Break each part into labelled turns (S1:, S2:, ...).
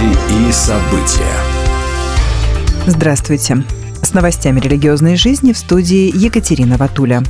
S1: Новости и события.
S2: Здравствуйте. С новостями религиозной жизни в студии Екатерина Ватуля.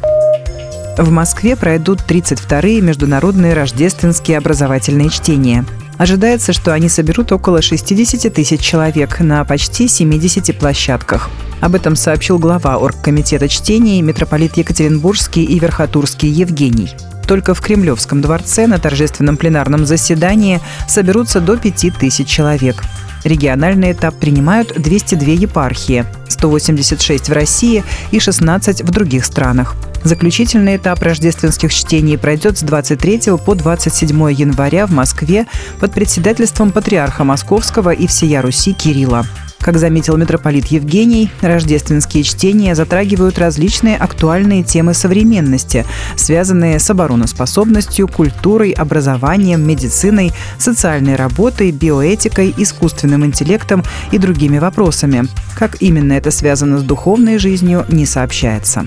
S2: В Москве пройдут 32-е международные рождественские образовательные чтения. Ожидается, что они соберут около 60 тысяч человек на почти 70 площадках. Об этом сообщил глава оргкомитета чтений митрополит Екатеринбургский и Верхотурский Евгений. Только в Кремлевском дворце на торжественном пленарном заседании соберутся до 5000 человек. Региональный этап принимают 202 епархии, 186 в России и 16 в других странах. Заключительный этап рождественских чтений пройдет с 23 по 27 января в Москве под председательством патриарха Московского и всея Руси Кирилла. Как заметил митрополит Евгений, рождественские чтения затрагивают различные актуальные темы современности, связанные с обороноспособностью, культурой, образованием, медициной, социальной работой, биоэтикой, искусственным интеллектом и другими вопросами. Как именно это связано с духовной жизнью, не сообщается.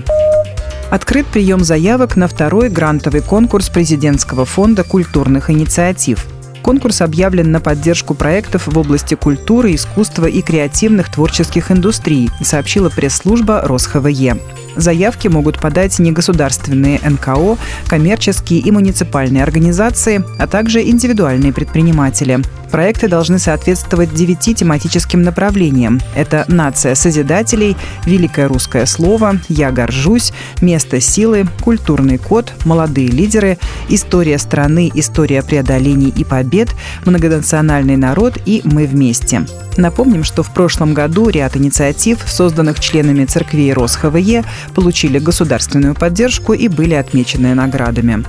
S2: Открыт прием заявок на второй грантовый конкурс президентского фонда культурных инициатив – Конкурс объявлен на поддержку проектов в области культуры, искусства и креативных творческих индустрий, сообщила пресс-служба РосХВЕ. Заявки могут подать негосударственные НКО, коммерческие и муниципальные организации, а также индивидуальные предприниматели. Проекты должны соответствовать девяти тематическим направлениям. Это «Нация Созидателей», «Великое русское слово», «Я горжусь», «Место силы», «Культурный код», «Молодые лидеры», «История страны», «История преодолений и побед», «Многонациональный народ» и «Мы вместе». Напомним, что в прошлом году ряд инициатив, созданных членами церквей РосХВЕ, получили государственную поддержку и были отмечены наградами.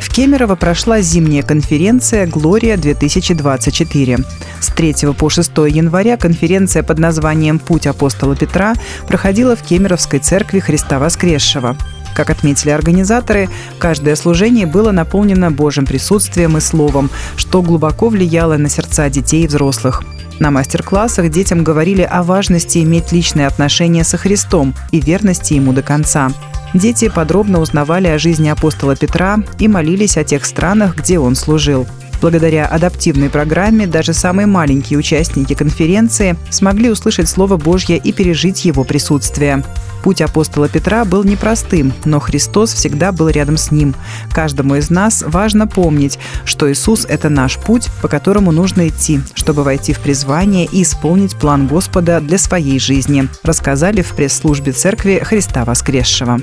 S2: В Кемерово прошла зимняя конференция «Глория-2024». С 3 по 6 января конференция под названием «Путь апостола Петра» проходила в Кемеровской церкви Христа Воскресшего. Как отметили организаторы, каждое служение было наполнено Божьим присутствием и Словом, что глубоко влияло на сердца детей и взрослых. На мастер-классах детям говорили о важности иметь личные отношения со Христом и верности Ему до конца. Дети подробно узнавали о жизни апостола Петра и молились о тех странах, где он служил. Благодаря адаптивной программе даже самые маленькие участники конференции смогли услышать Слово Божье и пережить его присутствие. Путь апостола Петра был непростым, но Христос всегда был рядом с ним. Каждому из нас важно помнить, что Иисус – это наш путь, по которому нужно идти, чтобы войти в призвание и исполнить план Господа для своей жизни, рассказали в пресс-службе Церкви Христа Воскресшего.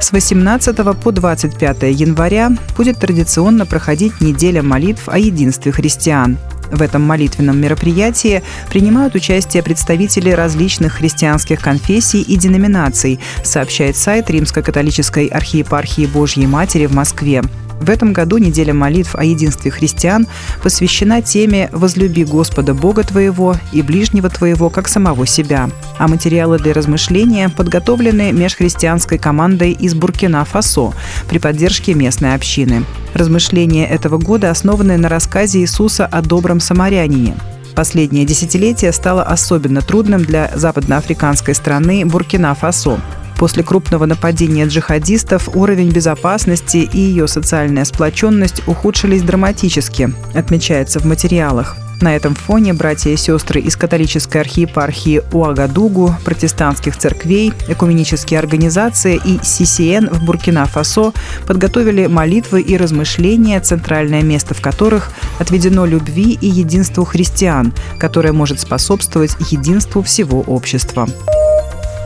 S2: С 18 по 25 января будет традиционно проходить неделя молитв о единстве христиан. В этом молитвенном мероприятии принимают участие представители различных христианских конфессий и деноминаций, сообщает сайт Римско-католической архиепархии Божьей Матери в Москве. В этом году неделя молитв о единстве христиан посвящена теме «Возлюби Господа Бога твоего и ближнего твоего, как самого себя». А материалы для размышления подготовлены межхристианской командой из Буркина-Фасо при поддержке местной общины. Размышления этого года основаны на рассказе Иисуса о добром самарянине. Последнее десятилетие стало особенно трудным для западноафриканской страны Буркина-Фасо. После крупного нападения джихадистов уровень безопасности и ее социальная сплоченность ухудшились драматически, отмечается в материалах. На этом фоне братья и сестры из католической архиепархии Уагадугу, протестантских церквей, экуменические организации и ССН в Буркина-Фасо подготовили молитвы и размышления, центральное место в которых отведено любви и единству христиан, которое может способствовать единству всего общества.